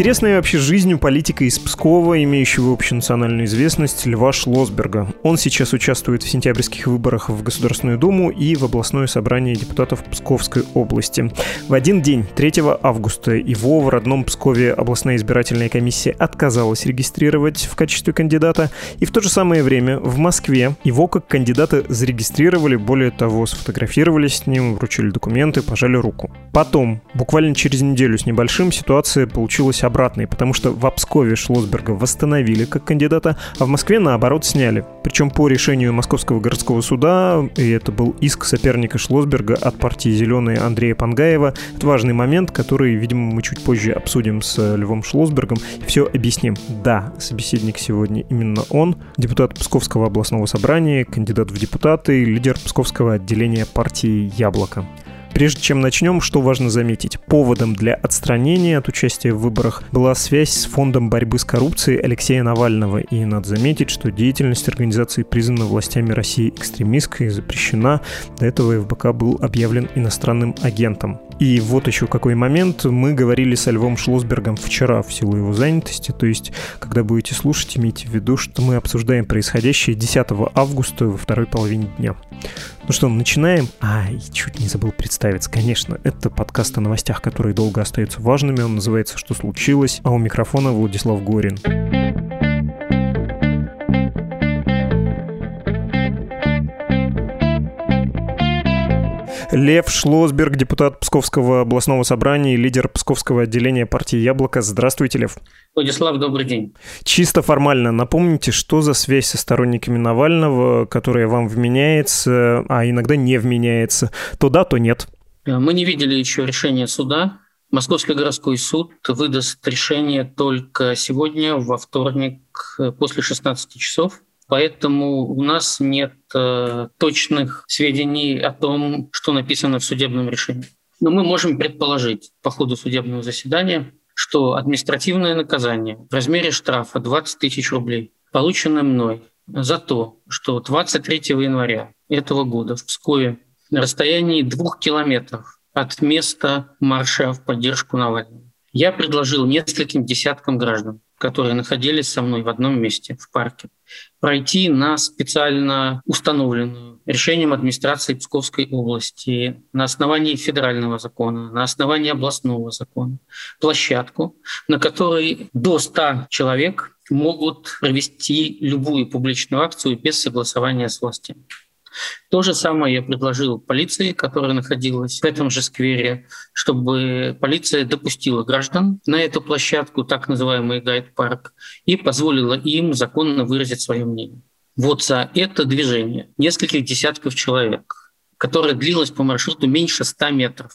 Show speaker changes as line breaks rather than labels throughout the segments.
Интересная вообще жизнь у политика из Пскова, имеющего общенациональную известность, Льва Шлосберга. Он сейчас участвует в сентябрьских выборах в Государственную Думу и в областное собрание депутатов Псковской области. В один день, 3 августа, его в родном Пскове областная избирательная комиссия отказалась регистрировать в качестве кандидата, и в то же самое время в Москве его как кандидата зарегистрировали, более того, сфотографировались с ним, вручили документы, пожали руку. Потом, буквально через неделю с небольшим, ситуация получилась обратной, потому что в Пскове Шлосберга восстановили как кандидата, а в Москве, наоборот, сняли. Причем по решению Московского городского суда, и это был иск соперника Шлосберга от партии «Зеленые» Андрея Пангаева. Это важный момент, который, видимо, мы чуть позже обсудим с Львом Шлосбергом и все объясним. Да, собеседник сегодня именно он, депутат Псковского областного собрания, кандидат в депутаты, лидер Псковского отделения партии «Яблоко». Прежде чем начнем, что важно заметить. Поводом для отстранения от участия в выборах была связь с фондом борьбы с коррупцией Алексея Навального. И надо заметить, что деятельность организации признана властями России экстремистской и запрещена. До этого ФБК был объявлен иностранным агентом. И вот еще какой момент. Мы говорили со Львом Шлосбергом вчера в силу его занятости. То есть, когда будете слушать, имейте в виду, что мы обсуждаем происходящее 10 августа во второй половине дня. Ну что, начинаем? А, и чуть не забыл представиться. Конечно, это подкаст о новостях, которые долго остаются важными. Он называется «Что случилось?», а у микрофона Владислав Горин. Лев Шлосберг, депутат Псковского областного собрания и лидер Псковского отделения партии «Яблоко». Здравствуйте, Лев.
Владислав, добрый день.
Чисто формально напомните, что за связь со сторонниками Навального, которая вам вменяется, а иногда не вменяется. То да, то нет.
Мы не видели еще решения суда. Московский городской суд выдаст решение только сегодня, во вторник, после 16 часов. Поэтому у нас нет э, точных сведений о том, что написано в судебном решении. Но мы можем предположить по ходу судебного заседания, что административное наказание в размере штрафа 20 тысяч рублей, полученное мной за то, что 23 января этого года в Пскове на расстоянии двух километров от места марша в поддержку Навального я предложил нескольким десяткам граждан которые находились со мной в одном месте, в парке, пройти на специально установленную решением администрации Псковской области на основании федерального закона, на основании областного закона площадку, на которой до 100 человек могут провести любую публичную акцию без согласования с властями. То же самое я предложил полиции, которая находилась в этом же сквере, чтобы полиция допустила граждан на эту площадку, так называемый гайд-парк, и позволила им законно выразить свое мнение. Вот за это движение нескольких десятков человек, которое длилось по маршруту меньше 100 метров,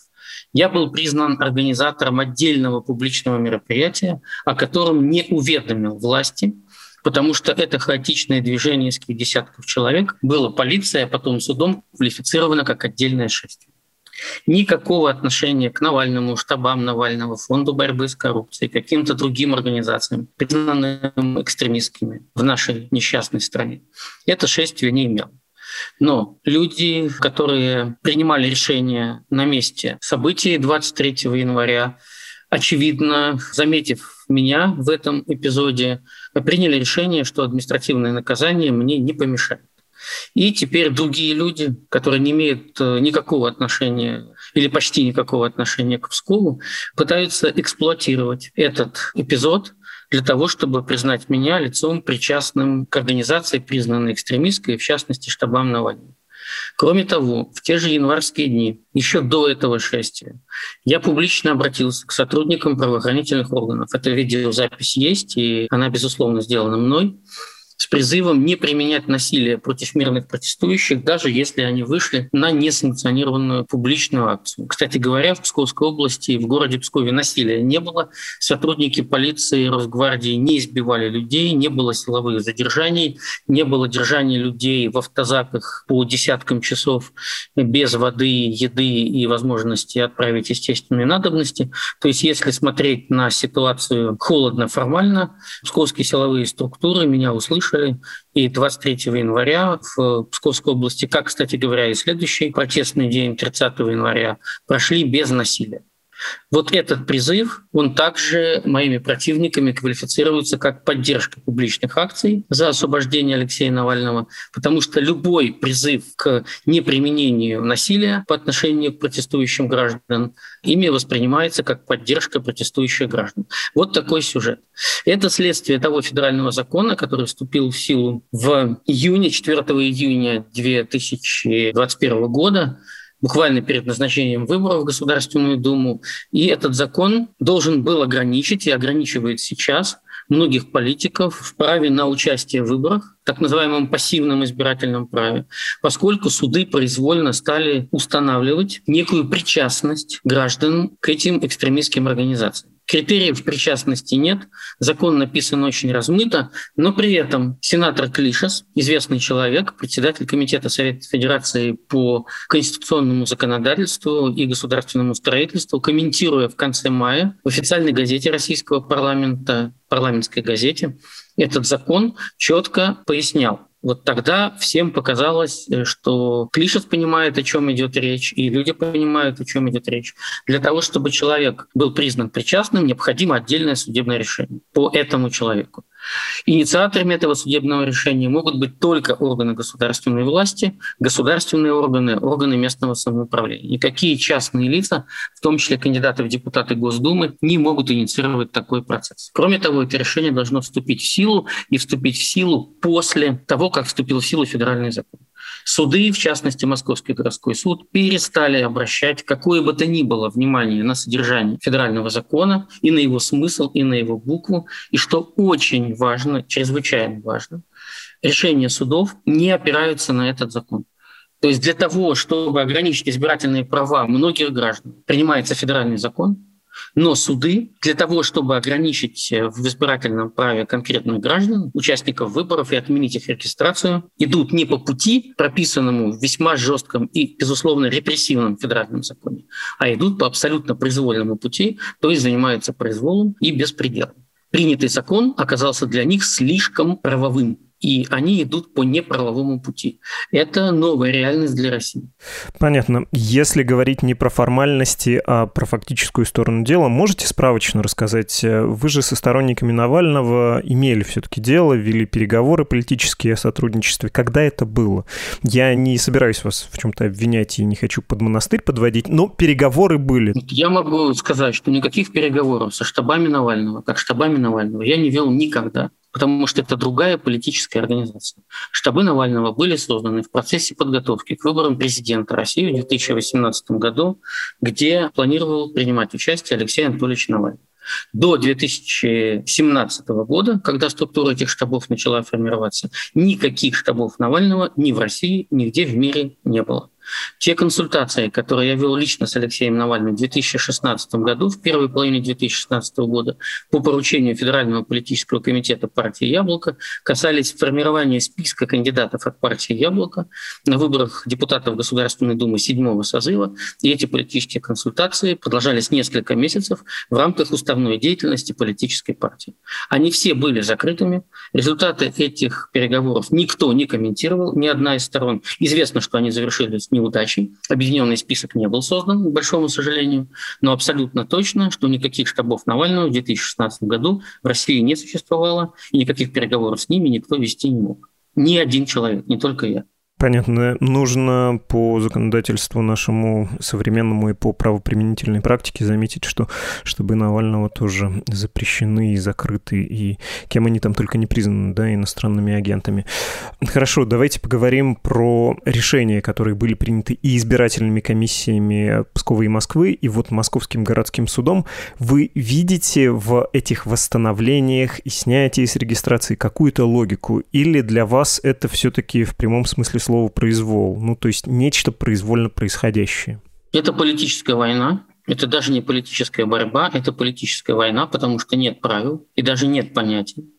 я был признан организатором отдельного публичного мероприятия, о котором не уведомил власти, потому что это хаотичное движение из десятков человек было полицией, а потом судом квалифицировано как отдельное шествие. Никакого отношения к Навальному, штабам Навального, фонду борьбы с коррупцией, каким-то другим организациям, признанным экстремистскими в нашей несчастной стране, это шествие не имело. Но люди, которые принимали решения на месте событий 23 января, очевидно, заметив меня в этом эпизоде, приняли решение, что административное наказание мне не помешает. И теперь другие люди, которые не имеют э, никакого отношения или почти никакого отношения к Пскову, пытаются эксплуатировать этот эпизод для того, чтобы признать меня лицом причастным к организации, признанной экстремистской, в частности, штабам Навального. Кроме того, в те же январские дни, еще до этого шествия, я публично обратился к сотрудникам правоохранительных органов. Эта видеозапись есть, и она, безусловно, сделана мной, с призывом не применять насилие против мирных протестующих, даже если они вышли на несанкционированную публичную акцию. Кстати говоря, в Псковской области, в городе Пскове насилия не было. Сотрудники полиции, Росгвардии не избивали людей, не было силовых задержаний, не было держания людей в автозаках по десяткам часов без воды, еды и возможности отправить естественные надобности. То есть если смотреть на ситуацию холодно формально, псковские силовые структуры меня услышали, и 23 января в Псковской области, как, кстати говоря, и следующий протестный день 30 января, прошли без насилия. Вот этот призыв, он также моими противниками квалифицируется как поддержка публичных акций за освобождение Алексея Навального, потому что любой призыв к неприменению насилия по отношению к протестующим гражданам ими воспринимается как поддержка протестующих граждан. Вот такой сюжет. Это следствие того федерального закона, который вступил в силу в июне, 4 июня 2021 года, буквально перед назначением выборов в Государственную Думу. И этот закон должен был ограничить и ограничивает сейчас многих политиков в праве на участие в выборах, так называемом пассивном избирательном праве, поскольку суды произвольно стали устанавливать некую причастность граждан к этим экстремистским организациям. Критериев причастности нет, закон написан очень размыто, но при этом сенатор Клишес, известный человек, председатель Комитета Совета Федерации по конституционному законодательству и государственному строительству, комментируя в конце мая в официальной газете российского парламента, парламентской газете, этот закон четко пояснял, вот тогда всем показалось, э, что Клишес понимает, о чем идет речь, и люди понимают, о чем идет речь. Для того, чтобы человек был признан причастным, необходимо отдельное судебное решение по этому человеку. Инициаторами этого судебного решения могут быть только органы государственной власти, государственные органы, органы местного самоуправления. Никакие частные лица, в том числе кандидаты в депутаты Госдумы, не могут инициировать такой процесс. Кроме того, это решение должно вступить в силу и вступить в силу после того, как вступил в силу федеральный закон. Суды, в частности Московский городской суд, перестали обращать какое бы то ни было внимание на содержание федерального закона и на его смысл, и на его букву. И что очень важно, чрезвычайно важно, решения судов не опираются на этот закон. То есть для того, чтобы ограничить избирательные права многих граждан, принимается федеральный закон, но суды для того, чтобы ограничить э, в избирательном праве конкретных граждан, участников выборов и отменить их регистрацию, идут не по пути, прописанному в весьма жестком и, безусловно, репрессивном федеральном законе, а идут по абсолютно произвольному пути, то есть занимаются произволом и беспределом. Принятый закон оказался для них слишком правовым и они идут по неправовому пути. Это новая реальность для России.
Понятно. Если говорить не про формальности, а про фактическую сторону дела, можете справочно рассказать? Вы же со сторонниками Навального имели все-таки дело, вели переговоры политические о сотрудничестве. Когда это было? Я не собираюсь вас в чем-то обвинять и не хочу под монастырь подводить, но переговоры были.
Я могу сказать, что никаких переговоров со штабами Навального, как штабами Навального, я не вел никогда потому что это другая политическая организация. Штабы Навального были созданы в процессе подготовки к выборам президента России в 2018 году, где планировал принимать участие Алексей Анатольевич Навальный. До 2017 года, когда структура этих штабов начала формироваться, никаких штабов Навального ни в России, нигде в мире не было. Те консультации, которые я вел лично с Алексеем Навальным в 2016 году, в первой половине 2016 года, по поручению Федерального политического комитета партии «Яблоко», касались формирования списка кандидатов от партии «Яблоко» на выборах депутатов Государственной Думы седьмого созыва. И эти политические консультации продолжались несколько месяцев в рамках уставной деятельности политической партии. Они все были закрытыми. Результаты этих переговоров никто не комментировал, ни одна из сторон. Известно, что они завершились неудачей. Объединенный список не был создан, к большому сожалению, но абсолютно точно, что никаких штабов Навального в 2016 году в России не существовало, и никаких переговоров с ними никто вести не мог. Ни один человек, не только я.
Понятно. Нужно по законодательству нашему современному и по правоприменительной практике заметить, что чтобы Навального тоже запрещены и закрыты, и кем они там только не признаны, да, иностранными агентами. Хорошо, давайте поговорим про решения, которые были приняты и избирательными комиссиями Пскова и Москвы, и вот Московским городским судом. Вы видите в этих восстановлениях и снятии с регистрации какую-то логику? Или для вас это все-таки в прямом смысле слова произвол? Ну, то есть нечто произвольно происходящее?
Это политическая война, это даже не политическая борьба, это политическая война, потому что нет правил и даже нет понятий.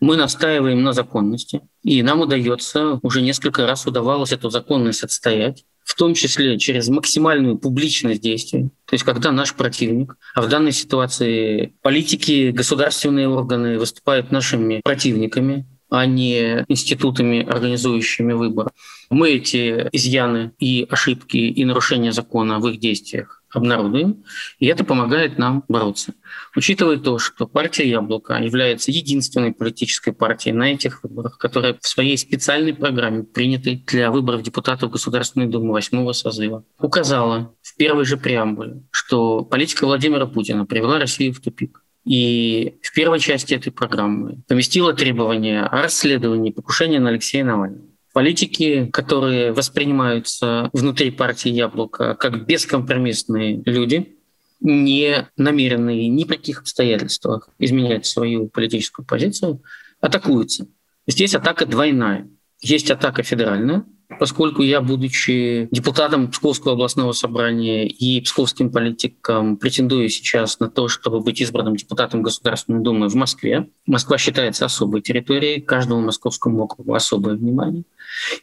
Мы настаиваем на законности, и нам удается, уже несколько раз удавалось эту законность отстоять, в том числе через максимальную публичность действий. То есть когда наш противник, а в данной ситуации политики, государственные органы выступают нашими противниками, а не институтами, организующими выборы. Мы эти изъяны и ошибки и нарушения закона в их действиях обнародуем, и это помогает нам бороться. Учитывая то, что партия «Яблоко» является единственной политической партией на этих выборах, которая в своей специальной программе, принятой для выборов депутатов Государственной Думы восьмого созыва, указала в первой же преамбуле, что политика Владимира Путина привела Россию в тупик. И в первой части этой программы поместила требования о расследовании покушения на Алексея Навального. Политики, которые воспринимаются внутри партии «Яблоко» как бескомпромиссные люди, не намеренные ни при каких обстоятельствах изменять свою политическую позицию, атакуются. Здесь атака двойная. Есть атака федеральная, поскольку я, будучи депутатом Псковского областного собрания и псковским политиком, претендую сейчас на то, чтобы быть избранным депутатом Государственной Думы в Москве. Москва считается особой территорией, каждому московскому округу особое внимание.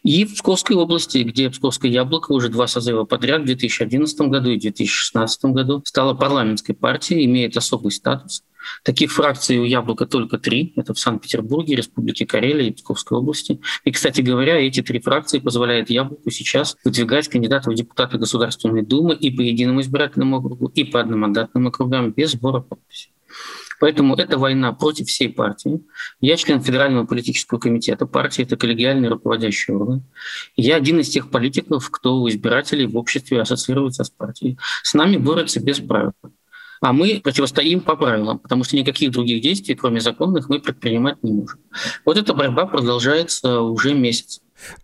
И в Псковской области, где Псковское яблоко уже два созыва подряд в 2011 году и 2016 году стала парламентской партией, имеет особый статус. Таких фракций у «Яблока» только три. Это в Санкт-Петербурге, Республике Карелия и Псковской области. И, кстати говоря, эти три фракции позволяют «Яблоку» сейчас выдвигать кандидатов в депутаты Государственной Думы и по единому избирательному округу, и по одномандатным округам без сбора подписей. Поэтому это война против всей партии. Я член Федерального политического комитета партии, это коллегиальный руководящий орган. Я один из тех политиков, кто у избирателей в обществе ассоциируется с партией. С нами борются без правил. А мы противостоим по правилам, потому что никаких других действий, кроме законных, мы предпринимать не можем. Вот эта борьба продолжается уже месяц.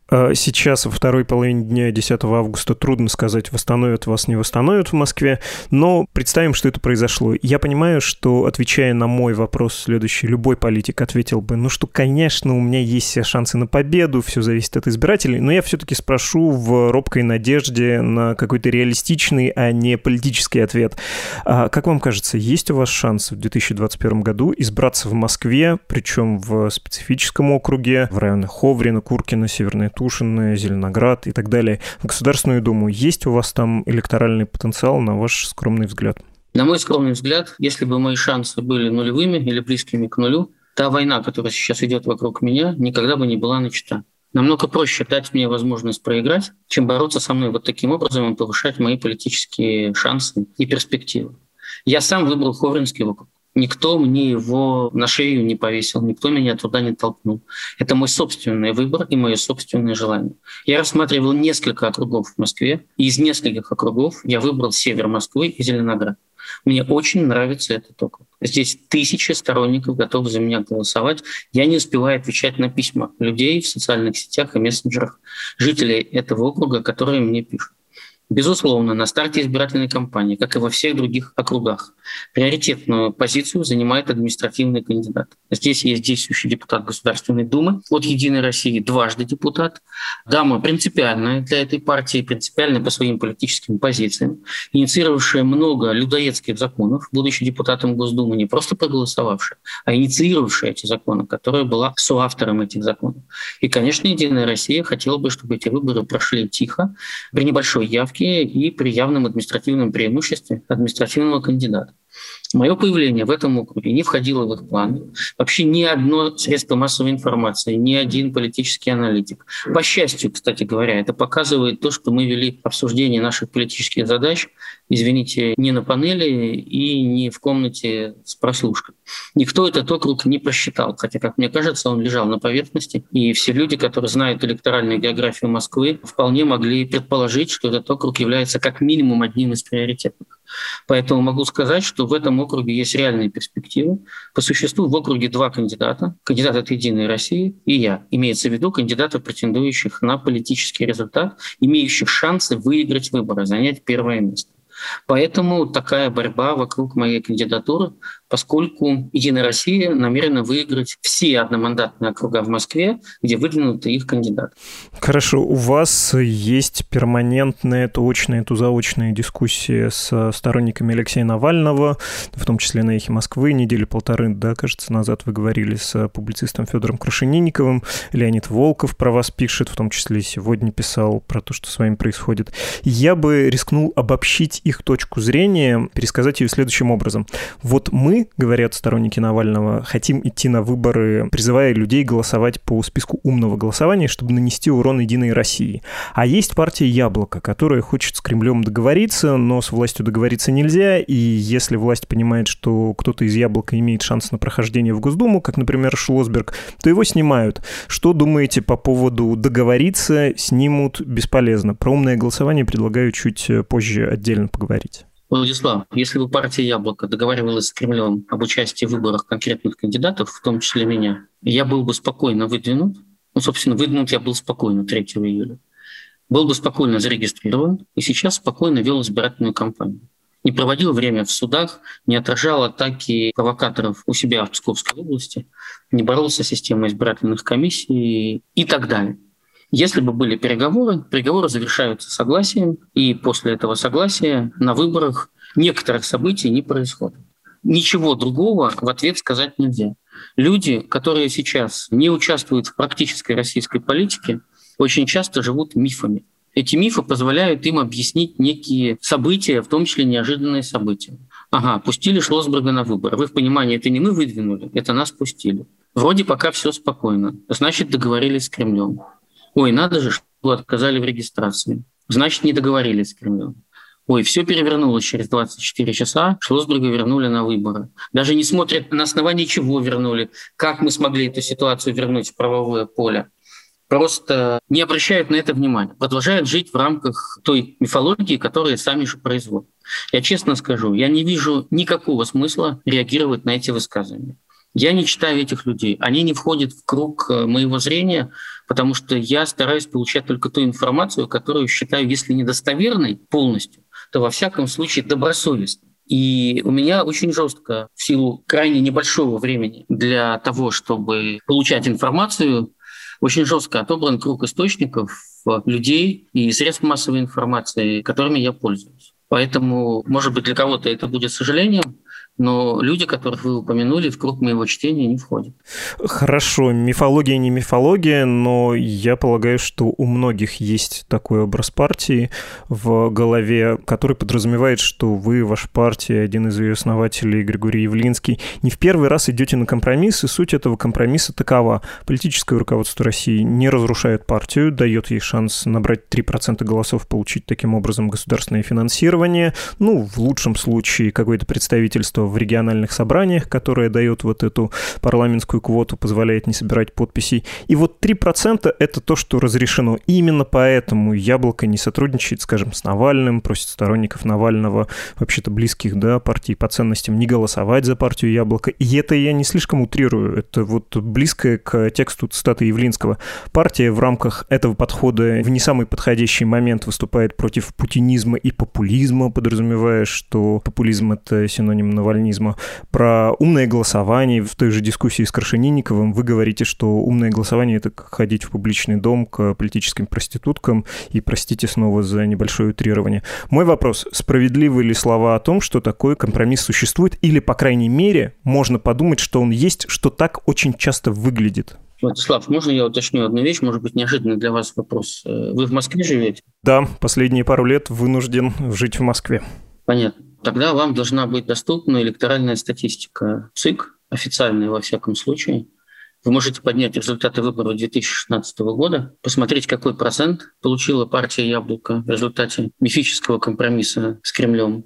А сейчас, во второй половине дня 10 августа, трудно сказать, восстановят вас, не восстановят в Москве, но представим, что это произошло. Я понимаю, что, отвечая на мой вопрос следующий, любой политик ответил бы, ну что, конечно, у меня есть все шансы на победу, все зависит от избирателей, но я все-таки спрошу в робкой надежде на какой-то реалистичный, а не политический ответ. А как вам кажется, есть у вас шанс в 2021 году избраться в Москве, причем в специфическом округе, в районах Ховрина, Куркина, Северная Тушино, Зеленоград и так далее, в Государственную Думу. Есть у вас там электоральный потенциал, на ваш скромный взгляд?
На мой скромный взгляд, если бы мои шансы были нулевыми или близкими к нулю, та война, которая сейчас идет вокруг меня, никогда бы не была начата. Намного проще дать мне возможность проиграть, чем бороться со мной вот таким образом и повышать мои политические шансы и перспективы. Я сам выбрал Ховринский округ. Никто мне его на шею не повесил, никто меня туда не толкнул. Это мой собственный выбор и мое собственное желание. Я рассматривал несколько округов в Москве, и из нескольких округов я выбрал север Москвы и Зеленоград. Мне очень нравится этот округ. Здесь тысячи сторонников готовы за меня голосовать. Я не успеваю отвечать на письма людей в социальных сетях и мессенджерах, жителей этого округа, которые мне пишут. Безусловно, на старте избирательной кампании, как и во всех других округах, приоритетную позицию занимает административный кандидат. Здесь есть действующий депутат Государственной Думы от «Единой России», дважды депутат. Дама принципиальная для этой партии, принципиальная по своим политическим позициям, инициировавшая много людоедских законов, будучи депутатом Госдумы, не просто проголосовавшая, а инициировавшая эти законы, которая была соавтором этих законов. И, конечно, «Единая Россия» хотела бы, чтобы эти выборы прошли тихо, при небольшой явке и при явном административном преимуществе административного кандидата. Мое появление в этом округе не входило в их планы. Вообще ни одно средство массовой информации, ни один политический аналитик. По счастью, кстати говоря, это показывает то, что мы вели обсуждение наших политических задач, извините, не на панели и не в комнате с прослушкой. Никто этот округ не просчитал, хотя, как мне кажется, он лежал на поверхности, и все люди, которые знают электоральную географию Москвы, вполне могли предположить, что этот округ является как минимум одним из приоритетных. Поэтому могу сказать, что в этом округе есть реальные перспективы. По существу в округе два кандидата. Кандидат от «Единой России» и я. Имеется в виду кандидатов, претендующих на политический результат, имеющих шансы выиграть выборы, занять первое место. Поэтому такая борьба вокруг моей кандидатуры поскольку «Единая Россия» намерена выиграть все одномандатные округа в Москве, где выдвинуты их кандидаты.
Хорошо. У вас есть перманентная, то очная, то заочная дискуссия с сторонниками Алексея Навального, в том числе на «Эхе Москвы». Недели полторы, да, кажется, назад вы говорили с публицистом Федором Крашенинниковым. Леонид Волков про вас пишет, в том числе сегодня писал про то, что с вами происходит. Я бы рискнул обобщить их точку зрения, пересказать ее следующим образом. Вот мы говорят сторонники Навального, хотим идти на выборы, призывая людей голосовать по списку умного голосования, чтобы нанести урон Единой России. А есть партия «Яблоко», которая хочет с Кремлем договориться, но с властью договориться нельзя, и если власть понимает, что кто-то из «Яблока» имеет шанс на прохождение в Госдуму, как, например, Шлосберг, то его снимают. Что думаете по поводу договориться, снимут, бесполезно? Про умное голосование предлагаю чуть позже отдельно поговорить.
Владислав, если бы партия «Яблоко» договаривалась с Кремлем об участии в выборах конкретных кандидатов, в том числе меня, я был бы спокойно выдвинут, ну, собственно, выдвинут я был спокойно 3 июля, был бы спокойно зарегистрирован и сейчас спокойно вел избирательную кампанию. Не проводил время в судах, не отражал атаки провокаторов у себя в Псковской области, не боролся с системой избирательных комиссий и так далее. Если бы были переговоры, переговоры завершаются согласием, и после этого согласия на выборах некоторых событий не происходит. Ничего другого в ответ сказать нельзя. Люди, которые сейчас не участвуют в практической российской политике, очень часто живут мифами. Эти мифы позволяют им объяснить некие события, в том числе неожиданные события. Ага, пустили Шлосберга на выборы. Вы в понимании, это не мы выдвинули, это нас пустили. Вроде пока все спокойно. Значит, договорились с Кремлем. Ой, надо же, что отказали в регистрации. Значит, не договорились с Кремлем. Ой, все перевернулось через 24 часа, Шлосберга вернули на выборы. Даже не смотрят, на основании чего вернули, как мы смогли эту ситуацию вернуть в правовое поле. Просто не обращают на это внимания. Продолжают жить в рамках той мифологии, которую сами же производят. Я честно скажу, я не вижу никакого смысла реагировать на эти высказывания. Я не читаю этих людей. Они не входят в круг э, моего зрения, потому что я стараюсь получать только ту информацию, которую считаю, если не достоверной полностью, то во всяком случае добросовестной. И у меня очень жестко, в силу крайне небольшого времени для того, чтобы получать информацию, очень жестко отобран круг источников людей и средств массовой информации, которыми я пользуюсь. Поэтому, может быть, для кого-то это будет сожалением, но люди, которых вы упомянули, в круг моего чтения не входят.
Хорошо, мифология не мифология, но я полагаю, что у многих есть такой образ партии в голове, который подразумевает, что вы, ваша партия, один из ее основателей, Григорий Явлинский, не в первый раз идете на компромисс, и суть этого компромисса такова. Политическое руководство России не разрушает партию, дает ей шанс набрать 3% голосов, получить таким образом государственное финансирование, ну, в лучшем случае какое-то представительство в региональных собраниях, которое дает вот эту парламентскую квоту, позволяет не собирать подписей. И вот 3% это то, что разрешено. И именно поэтому Яблоко не сотрудничает, скажем, с Навальным, просит сторонников Навального, вообще-то близких, да, партий по ценностям, не голосовать за партию Яблоко. И это я не слишком утрирую, это вот близкое к тексту цитаты Явлинского. Партия в рамках этого подхода в не самый подходящий момент выступает против путинизма и популизма, подразумевая, что популизм — это синоним Навального навальнизма, про умное голосование. В той же дискуссии с Крашенинниковым вы говорите, что умное голосование — это ходить в публичный дом к политическим проституткам, и простите снова за небольшое утрирование. Мой вопрос, справедливы ли слова о том, что такой компромисс существует, или, по крайней мере, можно подумать, что он есть, что так очень часто выглядит?
Владислав, можно я уточню одну вещь, может быть, неожиданный для вас вопрос. Э, вы в Москве живете?
Да, последние пару лет вынужден жить в Москве.
Понятно. Тогда вам должна быть доступна электоральная статистика ЦИК, официальная во всяком случае. Вы можете поднять результаты выборов 2016 года, посмотреть, какой процент получила партия «Яблоко» в результате мифического компромисса с Кремлем,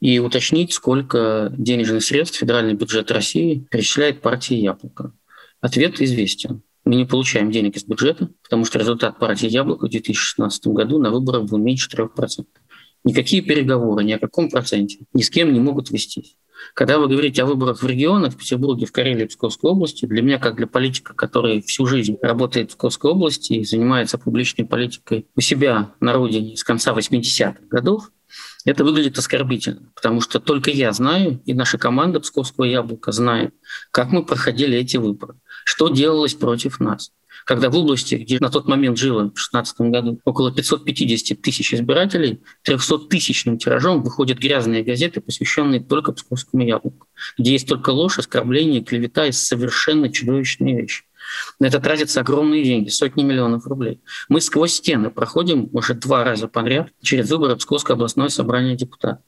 и уточнить, сколько денежных средств федеральный бюджет России перечисляет партии «Яблоко». Ответ известен. Мы не получаем денег из бюджета, потому что результат партии «Яблоко» в 2016 году на выборах был меньше 3%. Никакие переговоры ни о каком проценте ни с кем не могут вестись. Когда вы говорите о выборах в регионах, в Петербурге, в Карелии, в Псковской области, для меня, как для политика, который всю жизнь работает в Псковской области и занимается публичной политикой у себя на родине с конца 80-х годов, это выглядит оскорбительно, потому что только я знаю, и наша команда Псковского яблока знает, как мы проходили эти выборы, что делалось против нас когда в области, где на тот момент жило в 2016 году около 550 тысяч избирателей, 300-тысячным тиражом выходят грязные газеты, посвященные только Псковскому яблоку, где есть только ложь, оскорбление, клевета и совершенно чудовищные вещи. На это тратятся огромные деньги, сотни миллионов рублей. Мы сквозь стены проходим уже два раза подряд через выборы Псковское областное собрание депутатов.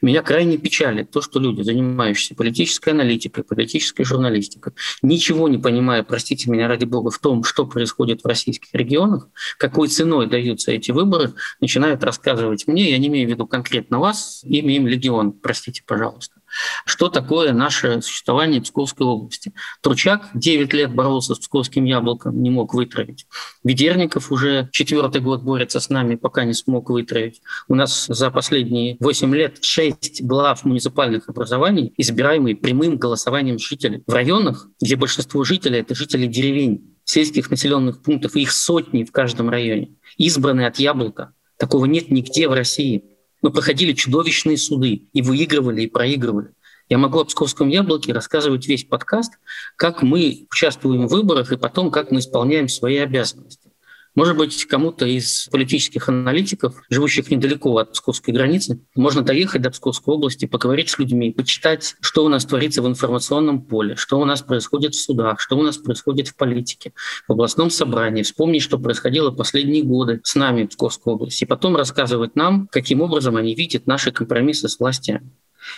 Меня крайне печалит то, что люди, занимающиеся политической аналитикой, политической журналистикой, ничего не понимая, простите меня ради бога, в том, что происходит в российских регионах, какой ценой даются эти выборы, начинают рассказывать мне, я не имею в виду конкретно вас, имя им легион, простите, пожалуйста что такое наше существование в Псковской области. Тручак 9 лет боролся с псковским яблоком, не мог вытравить. Ведерников уже четвертый год борется с нами, пока не смог вытравить. У нас за последние 8 лет 6 глав муниципальных образований, избираемые прямым голосованием жителей. В районах, где большинство жителей – это жители деревень, сельских населенных пунктов, их сотни в каждом районе, избранные от яблока. Такого нет нигде в России. Мы проходили чудовищные суды и выигрывали, и проигрывали. Я могу о Псковском яблоке рассказывать весь подкаст, как мы участвуем в выборах и потом, как мы исполняем свои обязанности. Может быть, кому-то из политических аналитиков, живущих недалеко от Псковской границы, можно доехать до Псковской области, поговорить с людьми, почитать, что у нас творится в информационном поле, что у нас происходит в судах, что у нас происходит в политике, в областном собрании, вспомнить, что происходило последние годы с нами в Псковской области, и потом рассказывать нам, каким образом они видят наши компромиссы с властями.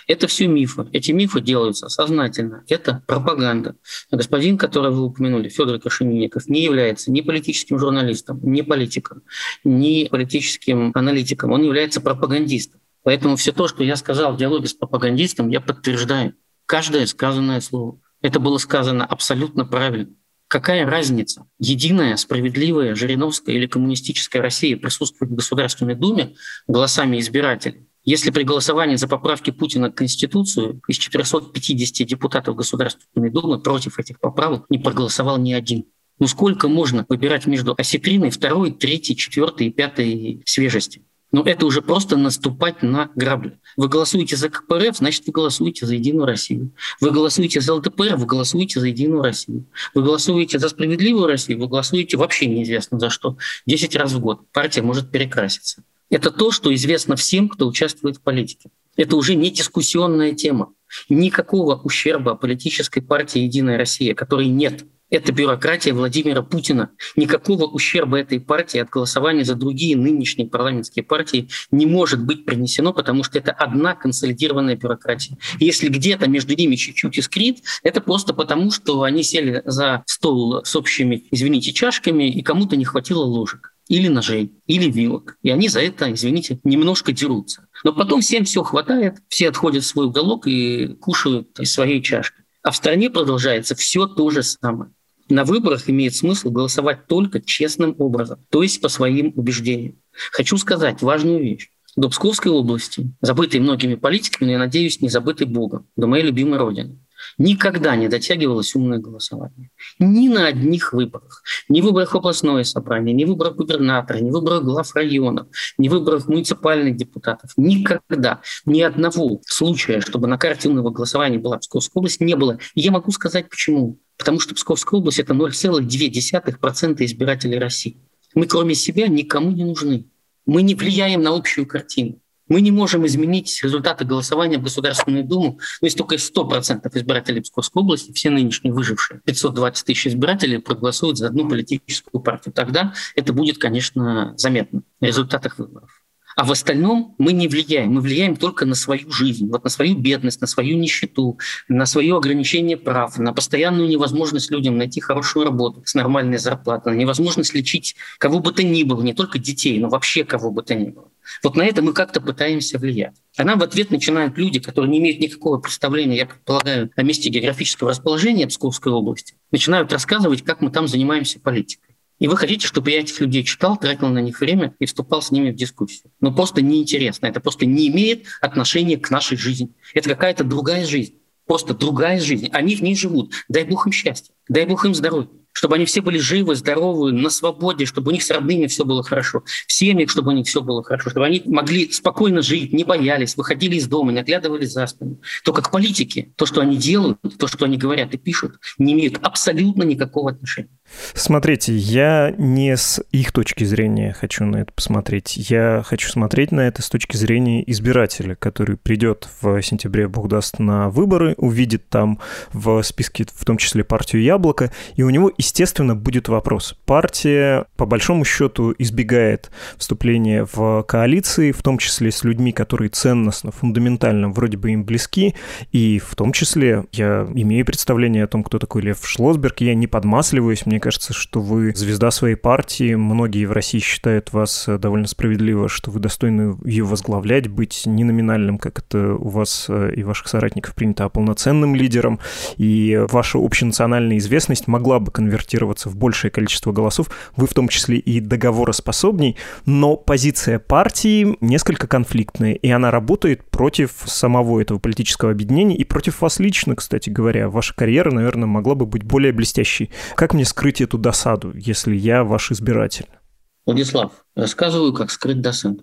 Это все мифы. Эти мифы делаются сознательно. Это пропаганда. Господин, которого вы упомянули, Федор Кашеминников, не является ни политическим журналистом, ни политиком, ни политическим аналитиком. Он является пропагандистом. Поэтому все то, что я сказал в диалоге с пропагандистом, я подтверждаю. Каждое сказанное слово. Это было сказано абсолютно правильно. Какая разница, единая, справедливая, Жириновская или коммунистическая Россия присутствует в Государственной Думе голосами избирателей? Если при голосовании за поправки Путина к Конституцию из 450 депутатов Государственной Думы против этих поправок не проголосовал ни один. Ну сколько можно выбирать между осетриной второй, третьей, четвертой и пятой свежести? Но ну, это уже просто наступать на грабли. Вы голосуете за КПРФ, значит, вы голосуете за Единую Россию. Вы голосуете за ЛДПР, вы голосуете за Единую Россию. Вы голосуете за Справедливую Россию, вы голосуете вообще неизвестно за что. Десять раз в год партия может перекраситься. Это то, что известно всем, кто участвует в политике. Это уже не дискуссионная тема. Никакого ущерба политической партии «Единая Россия», которой нет. Это бюрократия Владимира Путина. Никакого ущерба этой партии от голосования за другие нынешние парламентские партии не может быть принесено, потому что это одна консолидированная бюрократия. Если где-то между ними чуть-чуть искрит, это просто потому, что они сели за стол с общими, извините, чашками, и кому-то не хватило ложек или ножей, или вилок. И они за это, извините, немножко дерутся. Но потом всем все хватает, все отходят в свой уголок и кушают из своей чашки. А в стране продолжается все то же самое. На выборах имеет смысл голосовать только честным образом, то есть по своим убеждениям. Хочу сказать важную вещь. До Псковской области, забытой многими политиками, но, я надеюсь, не забытой Богом, до моей любимой родины, Никогда не дотягивалось умное голосование. Ни на одних выборах. Ни выборах областное собрание, ни выборах губернатора, ни выборах глав районов, ни выборах муниципальных депутатов. Никогда ни одного случая, чтобы на карте умного голосования была Псковская область, не было. И я могу сказать почему. Потому что Псковская область – это 0,2% избирателей России. Мы кроме себя никому не нужны. Мы не влияем на общую картину. Мы не можем изменить результаты голосования в Государственную Думу, ну, если только 100% избирателей Псковской области, все нынешние выжившие, 520 тысяч избирателей проголосуют за одну политическую партию. Тогда это будет, конечно, заметно в результатах выборов. А в остальном мы не влияем. Мы влияем только на свою жизнь, вот на свою бедность, на свою нищету, на свое ограничение прав, на постоянную невозможность людям найти хорошую работу с нормальной зарплатой, на невозможность лечить кого бы то ни было, не только детей, но вообще кого бы то ни было. Вот на это мы как-то пытаемся влиять. А нам в ответ начинают люди, которые не имеют никакого представления, я предполагаю, о месте географического расположения Псковской области, начинают рассказывать, как мы там занимаемся политикой. И вы хотите, чтобы я этих людей читал, тратил на них время и вступал с ними в дискуссию. Но ну, просто неинтересно. Это просто не имеет отношения к нашей жизни. Это какая-то другая жизнь. Просто другая жизнь. Они в ней живут. Дай Бог им счастья. Дай Бог им здоровья чтобы они все были живы, здоровы, на свободе, чтобы у них с родными все было хорошо, в семьях, чтобы у них все было хорошо, чтобы они могли спокойно жить, не боялись, выходили из дома, не оглядывались за спину. То, как политики, то, что они делают, то, что они говорят и пишут, не имеют абсолютно никакого отношения.
Смотрите, я не с их точки зрения хочу на это посмотреть. Я хочу смотреть на это с точки зрения избирателя, который придет в сентябре, бог даст, на выборы, увидит там в списке в том числе партию «Яблоко», и у него, естественно, будет вопрос. Партия, по большому счету, избегает вступления в коалиции, в том числе с людьми, которые ценностно, фундаментально вроде бы им близки, и в том числе я имею представление о том, кто такой Лев Шлосберг, я не подмасливаюсь, мне кажется, что вы звезда своей партии. Многие в России считают вас э, довольно справедливо, что вы достойны ее возглавлять, быть не номинальным, как это у вас э, и ваших соратников принято, а полноценным лидером. И ваша общенациональная известность могла бы конвертироваться в большее количество голосов. Вы в том числе и договороспособней, но позиция партии несколько конфликтная, и она работает против самого этого политического объединения и против вас лично, кстати говоря. Ваша карьера, наверное, могла бы быть более блестящей. Как мне скрыть эту досаду, если я ваш избиратель?
Владислав, рассказываю, как скрыть досаду.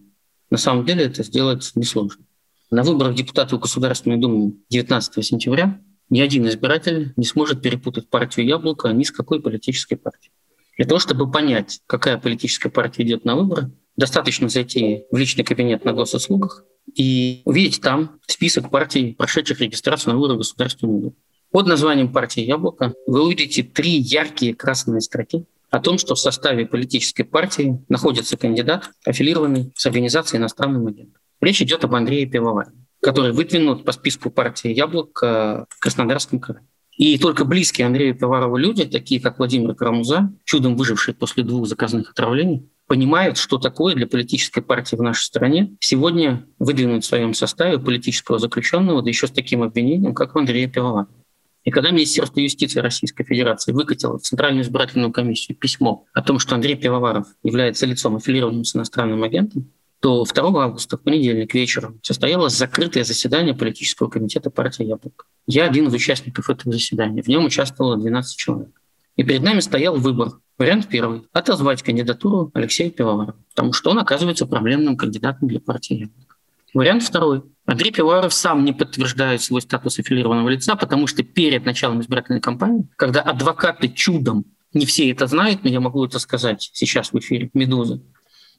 На самом деле это сделать несложно. На выборах депутатов Государственной Думы 19 сентября ни один избиратель не сможет перепутать партию «Яблоко» ни с какой политической партией. Для того, чтобы понять, какая политическая партия идет на выборы, достаточно зайти в личный кабинет на госуслугах и увидеть там список партий, прошедших регистрацию на выборы Государственной Думы. Под названием партии «Яблоко» вы увидите три яркие красные строки о том, что в составе политической партии находится кандидат, аффилированный с организацией иностранным агентом. Речь идет об Андрее Пивоваре, который выдвинут по списку партии «Яблоко» в Краснодарском крае. И только близкие Андрею Пиварову люди, такие как Владимир Карамуза, чудом выживший после двух заказанных отравлений, понимают, что такое для политической партии в нашей стране сегодня выдвинуть в своем составе политического заключенного, да еще с таким обвинением, как Андрея Пивовара. И когда Министерство юстиции Российской Федерации выкатило в Центральную избирательную комиссию письмо о том, что Андрей Пивоваров является лицом, аффилированным с иностранным агентом, то 2 августа, в понедельник вечером, состоялось закрытое заседание политического комитета партии «Яблоко». Я один из участников этого заседания. В нем участвовало 12 человек. И перед нами стоял выбор. Вариант первый – отозвать кандидатуру Алексея Пивоварова, потому что он оказывается проблемным кандидатом для партии «Яблоко». Вариант второй. Андрей Пивоваров сам не подтверждает свой статус аффилированного лица, потому что перед началом избирательной кампании, когда адвокаты чудом, не все это знают, но я могу это сказать сейчас в эфире «Медузы»,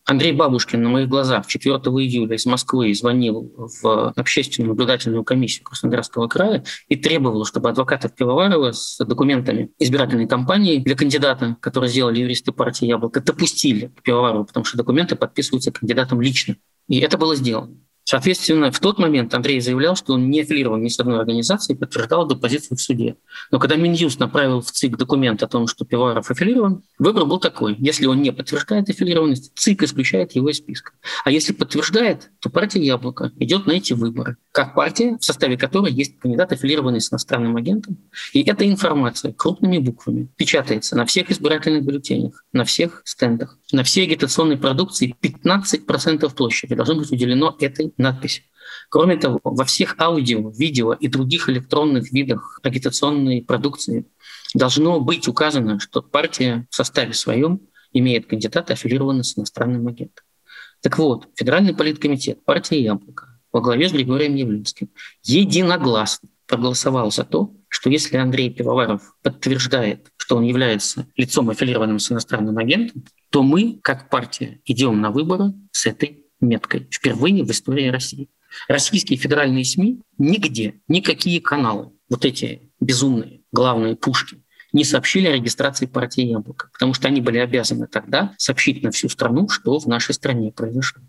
Андрей Бабушкин на моих глазах 4 июля из Москвы звонил в общественную наблюдательную комиссию Краснодарского края и требовал, чтобы адвокатов Пивоварова с документами избирательной кампании для кандидата, который сделали юристы партии «Яблоко», допустили к Пивоварову, потому что документы подписываются кандидатом лично. И это было сделано. Соответственно, в тот момент Андрей заявлял, что он не аффилирован ни с одной организацией, подтверждал эту позицию в суде. Но когда Минюст направил в ЦИК документ о том, что Пивоваров аффилирован, выбор был такой. Если он не подтверждает аффилированность, ЦИК исключает его из списка. А если подтверждает, то партия «Яблоко» идет на эти выборы. Как партия, в составе которой есть кандидат, аффилированный с иностранным агентом. И эта информация крупными буквами печатается на всех избирательных бюллетенях, на всех стендах, на всей агитационной продукции. 15% площади должно быть уделено этой надпись. Кроме того, во всех аудио, видео и других электронных видах агитационной продукции должно быть указано, что партия в составе своем имеет кандидата, аффилированного с иностранным агентом. Так вот, Федеральный политкомитет партии «Яблоко» во главе с Григорием Явлинским единогласно проголосовал за то, что если Андрей Пивоваров подтверждает, что он является лицом, аффилированным с иностранным агентом, то мы, как партия, идем на выборы с этой меткой впервые в истории России. Российские федеральные СМИ нигде, никакие каналы, вот эти безумные главные пушки, не сообщили о регистрации партии «Яблоко», потому что они были обязаны тогда сообщить на всю страну, что в нашей стране произошло.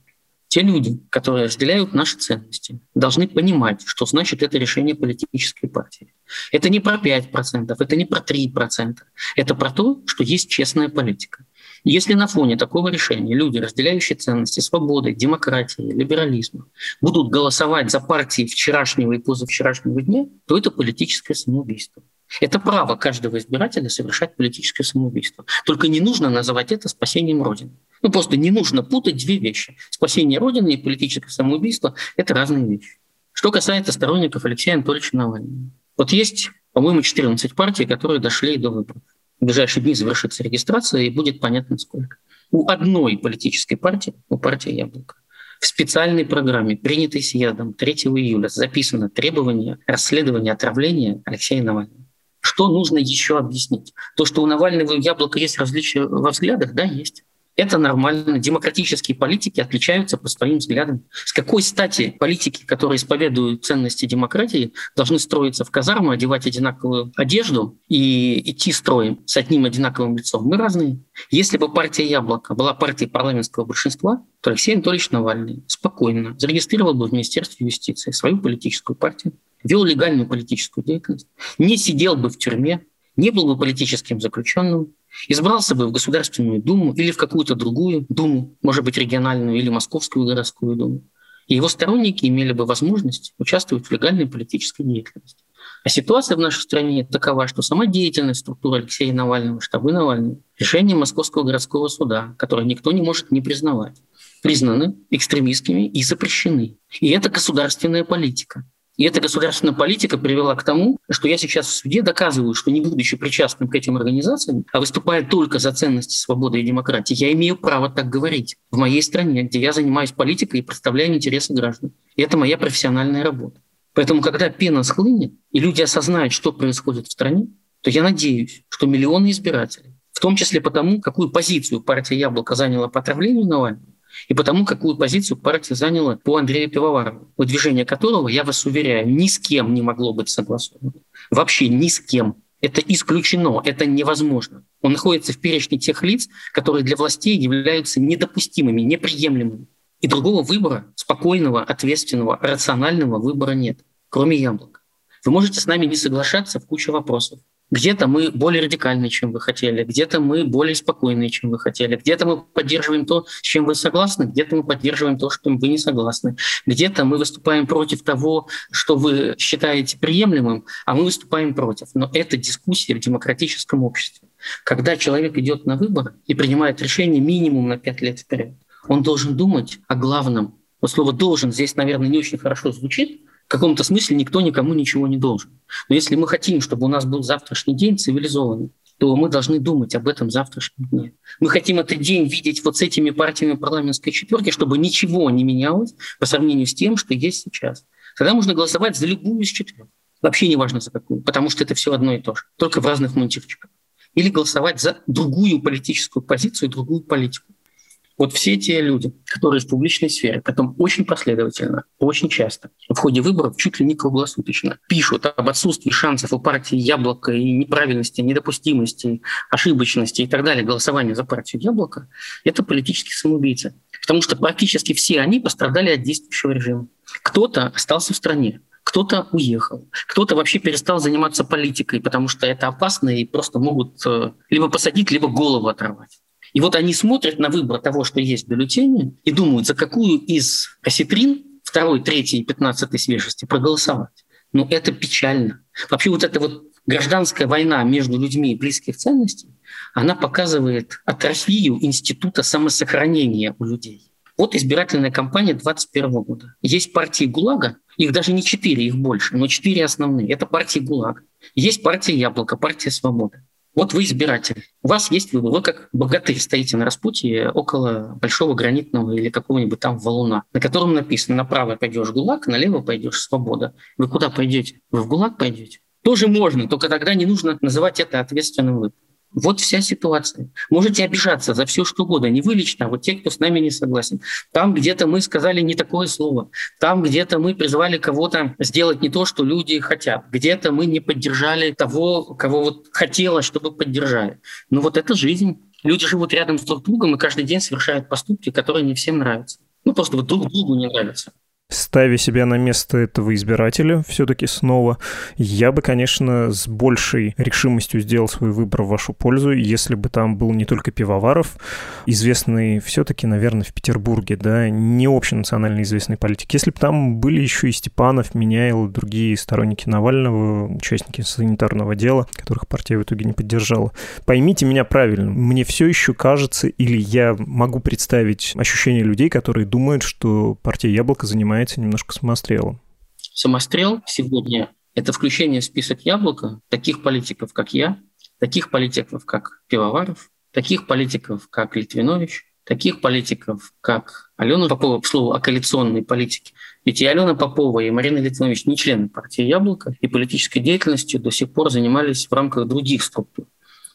Те люди, которые разделяют наши ценности, должны понимать, что значит это решение политической партии. Это не про 5%, это не про 3%. Это про то, что есть честная политика. Если на фоне такого решения люди, разделяющие ценности свободы, демократии, либерализма, будут голосовать за партии вчерашнего и позавчерашнего дня, то это политическое самоубийство. Это право каждого избирателя совершать политическое самоубийство. Только не нужно называть это спасением Родины. Ну просто не нужно путать две вещи. Спасение Родины и политическое самоубийство – это разные вещи. Что касается сторонников Алексея Анатольевича Навального. Вот есть, по-моему, 14 партий, которые дошли до выборов. В ближайшие дни завершится регистрация, и будет понятно, сколько. У одной политической партии, у партии «Яблоко», в специальной программе, принятой съездом 3 июля, записано требование расследования отравления Алексея Навального. Что нужно еще объяснить? То, что у Навального и Яблока есть различия во взглядах, да, есть. Это нормально. Демократические политики отличаются по своим взглядам. С какой стати политики, которые исповедуют ценности демократии, должны строиться в казармы, одевать одинаковую одежду и идти строем с одним одинаковым лицом? Мы разные. Если бы партия «Яблоко» была партией парламентского большинства, то Алексей Анатольевич Навальный спокойно зарегистрировал бы в Министерстве юстиции свою политическую партию, вел легальную политическую деятельность, не сидел бы в тюрьме, не был бы политическим заключенным, избрался бы в Государственную Думу или в какую-то другую Думу, может быть, региональную или Московскую городскую Думу. И его сторонники имели бы возможность участвовать в легальной политической деятельности. А ситуация в нашей стране такова, что сама деятельность структуры Алексея Навального, штабы Навального, решение Московского городского суда, которое никто не может не признавать, признаны экстремистскими и запрещены. И это государственная политика. И эта государственная политика привела к тому, что я сейчас в суде доказываю, что не будучи причастным к этим организациям, а выступая только за ценности свободы и демократии, я имею право так говорить в моей стране, где я занимаюсь политикой и представляю интересы граждан. И это моя профессиональная работа. Поэтому, когда пена схлынет, и люди осознают, что происходит в стране, то я надеюсь, что миллионы избирателей, в том числе потому, какую позицию партия «Яблоко» заняла по отравлению Навального, и потому, какую позицию партия заняла по Андрею Пивоварову, выдвижение которого, я вас уверяю, ни с кем не могло быть согласовано. Вообще ни с кем. Это исключено, это невозможно. Он находится в перечне тех лиц, которые для властей являются недопустимыми, неприемлемыми. И другого выбора, спокойного, ответственного, рационального выбора нет, кроме яблок. Вы можете с нами не соглашаться в куче вопросов. Где-то мы более радикальные, чем вы хотели, где-то мы более спокойные, чем вы хотели, где-то мы поддерживаем то, с чем вы согласны, где-то мы поддерживаем то, что вы не согласны, где-то мы выступаем против того, что вы считаете приемлемым, а мы выступаем против. Но это дискуссия в демократическом обществе. Когда человек идет на выбор и принимает решение минимум на пять лет вперед, он должен думать о главном. Вот слово «должен» здесь, наверное, не очень хорошо звучит, каком-то смысле никто никому ничего не должен. Но если мы хотим, чтобы у нас был завтрашний день цивилизованный, то мы должны думать об этом завтрашнем дне. Мы хотим этот день видеть вот с этими партиями парламентской четверки, чтобы ничего не менялось по сравнению с тем, что есть сейчас. Тогда можно голосовать за любую из четырех. Вообще не важно за какую, потому что это все одно и то же, только в разных мотивчиках. Или голосовать за другую политическую позицию, другую политику. Вот все те люди, которые в публичной сфере, потом очень последовательно, очень часто, в ходе выборов чуть ли не круглосуточно, пишут об отсутствии шансов у партии «Яблоко» и неправильности, недопустимости, ошибочности и так далее голосования за партию «Яблоко», это политические самоубийцы. Потому что практически все они пострадали от действующего режима. Кто-то остался в стране, кто-то уехал, кто-то вообще перестал заниматься политикой, потому что это опасно и просто могут э, либо посадить, либо голову оторвать. И вот они смотрят на выбор того, что есть в бюллетене, и думают, за какую из осетрин второй, третьей и пятнадцатой свежести проголосовать. Ну, это печально. Вообще вот эта вот гражданская война между людьми близких ценностей, она показывает атрофию института самосохранения у людей. Вот избирательная кампания 2021 года. Есть партии ГУЛАГа, их даже не четыре, их больше, но четыре основные. Это партии ГУЛАГа. Есть партия Яблоко, партия Свобода. Вот вы избиратель, у вас есть выбор. Вы как богатырь стоите на распутье около большого гранитного или какого-нибудь там валуна, на котором написано «направо пойдешь ГУЛАГ, налево пойдешь свобода». Вы куда пойдете? Вы в ГУЛАГ пойдете? Тоже можно, только тогда не нужно называть это ответственным выбором. Вот вся ситуация. Можете обижаться за все, что угодно. Не вы лично, а вот те, кто с нами не согласен. Там где-то мы сказали не такое слово. Там где-то мы призвали кого-то сделать не то, что люди хотят. Где-то мы не поддержали того, кого вот хотелось, чтобы поддержали. Но вот это жизнь. Люди живут рядом с друг другом и каждый день совершают поступки, которые не всем нравятся. Ну, просто вот друг другу не нравятся
ставя себя на место этого избирателя все-таки снова, я бы, конечно, с большей решимостью сделал свой выбор в вашу пользу, если бы там был не только Пивоваров, известный все-таки, наверное, в Петербурге, да, не общенационально известный политик. Если бы там были еще и Степанов, Меняйл, другие сторонники Навального, участники санитарного дела, которых партия в итоге не поддержала. Поймите меня правильно, мне все еще кажется, или я могу представить ощущение людей, которые думают, что партия Яблоко занимает занимается немножко самострелом.
Самострел сегодня – это включение в список яблока таких политиков, как я, таких политиков, как Пивоваров, таких политиков, как Литвинович, таких политиков, как Алена Попова, к слову, о коалиционной политике. Ведь и Алена Попова, и Марина Литвинович не члены партии «Яблоко», и политической деятельностью до сих пор занимались в рамках других структур.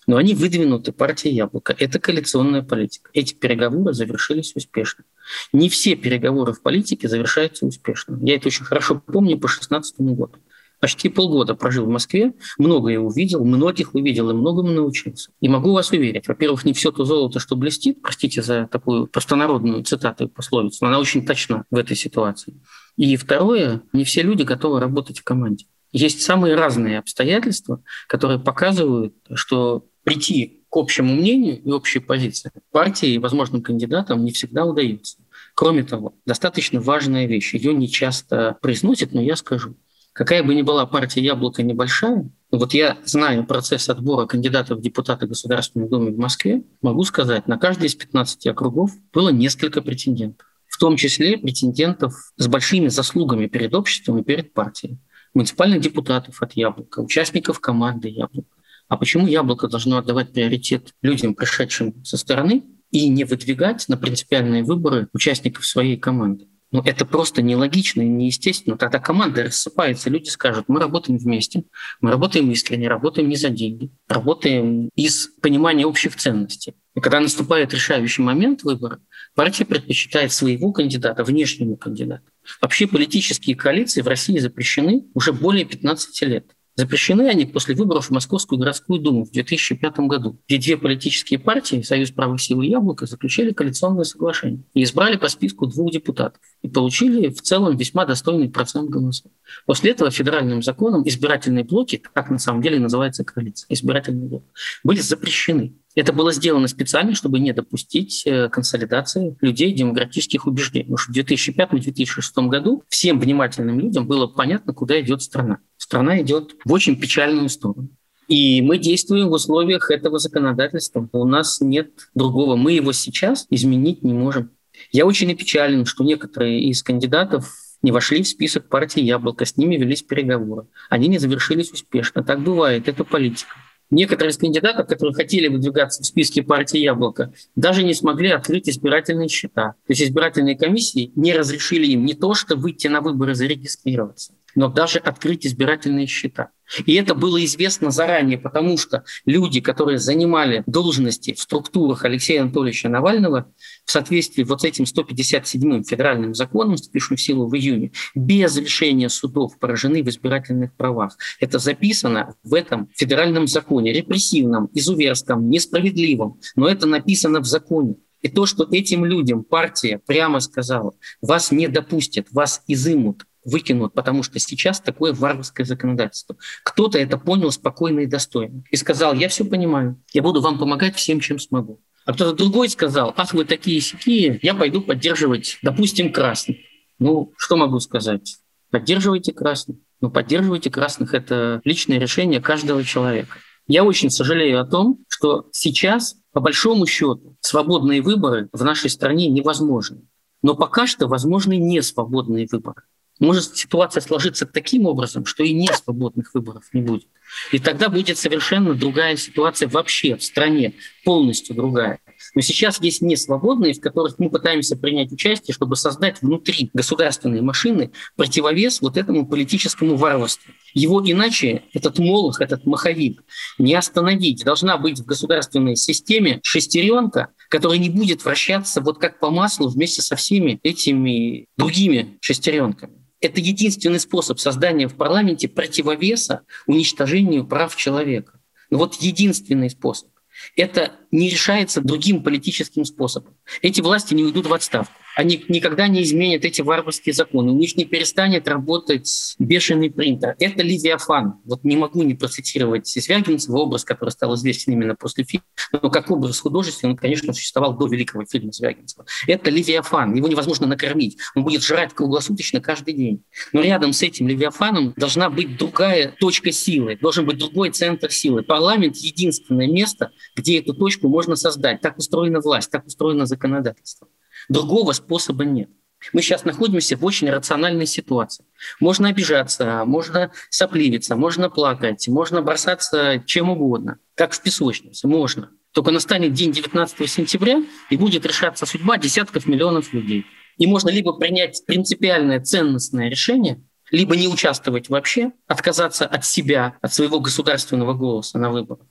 Но они выдвинуты партией «Яблоко». Это коалиционная политика. Эти переговоры завершились успешно. Не все переговоры в политике завершаются успешно. Я это очень хорошо помню по 2016 году. Почти полгода прожил в Москве, многое увидел, многих увидел и многому научился. И могу вас уверить, во-первых, не все то золото, что блестит, простите за такую простонародную цитату и пословицу, но она очень точна в этой ситуации. И второе, не все люди готовы работать в команде. Есть самые разные обстоятельства, которые показывают, что прийти к общему мнению и общей позиции партии и возможным кандидатам не всегда удается. Кроме того, достаточно важная вещь, ее не часто произносят, но я скажу. Какая бы ни была партия «Яблоко» небольшая, вот я знаю процесс отбора кандидатов в депутаты Государственной Думы в Москве, могу сказать, на каждый из 15 округов было несколько претендентов. В том числе претендентов с большими заслугами перед обществом и перед партией. Муниципальных депутатов от «Яблока», участников команды «Яблоко». А почему яблоко должно отдавать приоритет людям, пришедшим со стороны, и не выдвигать на принципиальные выборы участников своей команды? Ну, это просто нелогично и неестественно. Тогда команда рассыпается, люди скажут, мы работаем вместе, мы работаем искренне, работаем не за деньги, работаем из понимания общих ценностей. И когда наступает решающий момент выбора, партия предпочитает своего кандидата внешнему кандидату. Вообще политические коалиции в России запрещены уже более 15 лет. Запрещены они после выборов в Московскую городскую думу в 2005 году, где две политические партии, Союз правых сил и Яблоко, заключили коалиционное соглашение и избрали по списку двух депутатов и получили в целом весьма достойный процент голосов. После этого федеральным законом избирательные блоки, как на самом деле называется коалиция, избирательные блоки, были запрещены. Это было сделано специально, чтобы не допустить э, консолидации людей демократических убеждений. Потому что в 2005-2006 году всем внимательным людям было понятно, куда идет страна. Страна идет в очень печальную сторону. И мы действуем в условиях этого законодательства. У нас нет другого. Мы его сейчас изменить не можем. Я очень опечален, что некоторые из кандидатов не вошли в список партии «Яблоко», с ними велись переговоры. Они не завершились успешно. Так бывает, это политика. Некоторые из кандидатов, которые хотели выдвигаться в списке партии «Яблоко», даже не смогли открыть избирательные счета. То есть избирательные комиссии не разрешили им не то, что выйти на выборы, зарегистрироваться, но даже открыть избирательные счета. И это было известно заранее, потому что люди, которые занимали должности в структурах Алексея Анатольевича Навального, в соответствии вот с этим 157-м федеральным законом, вступившим в силу в июне, без решения судов поражены в избирательных правах. Это записано в этом федеральном законе, репрессивном, изуверском, несправедливом, но это написано в законе. И то, что этим людям партия прямо сказала, вас не допустят, вас изымут, выкинут, потому что сейчас такое варварское законодательство. Кто-то это понял спокойно и достойно и сказал, я все понимаю, я буду вам помогать всем, чем смогу. А кто-то другой сказал, ах, вы такие сякие, я пойду поддерживать, допустим, красных. Ну, что могу сказать? Поддерживайте красных. Ну, поддерживайте красных – это личное решение каждого человека. Я очень сожалею о том, что сейчас, по большому счету, свободные выборы в нашей стране невозможны. Но пока что возможны не свободные выборы может ситуация сложиться таким образом, что и не свободных выборов не будет. И тогда будет совершенно другая ситуация вообще в стране, полностью другая. Но сейчас есть несвободные, в которых мы пытаемся принять участие, чтобы создать внутри государственной машины противовес вот этому политическому варварству. Его иначе, этот молох, этот маховик, не остановить. Должна быть в государственной системе шестеренка, которая не будет вращаться вот как по маслу вместе со всеми этими другими шестеренками. Это единственный способ создания в парламенте противовеса уничтожению прав человека. Но вот единственный способ. Это не решается другим политическим способом. Эти власти не уйдут в отставку. Они никогда не изменят эти варварские законы. У них не перестанет работать бешеный принтер. Это Левиафан. Вот не могу не процитировать Звягинцева, образ, который стал известен именно после фильма. Но как образ художественный, он, конечно, существовал до великого фильма Звягинцева. Это Левиафан. Его невозможно накормить. Он будет жрать круглосуточно каждый день. Но рядом с этим Левиафаном должна быть другая точка силы, должен быть другой центр силы. Парламент — единственное место, где эту точку можно создать. Так устроена власть, так устроено законодательство. Другого способа нет. Мы сейчас находимся в очень рациональной ситуации. Можно обижаться, можно сопливиться, можно плакать, можно бросаться чем угодно, как в песочнице, можно. Только настанет день 19 сентября, и будет решаться судьба десятков миллионов людей. И можно либо принять принципиальное ценностное решение, либо не участвовать вообще, отказаться от себя, от своего государственного голоса на выборах,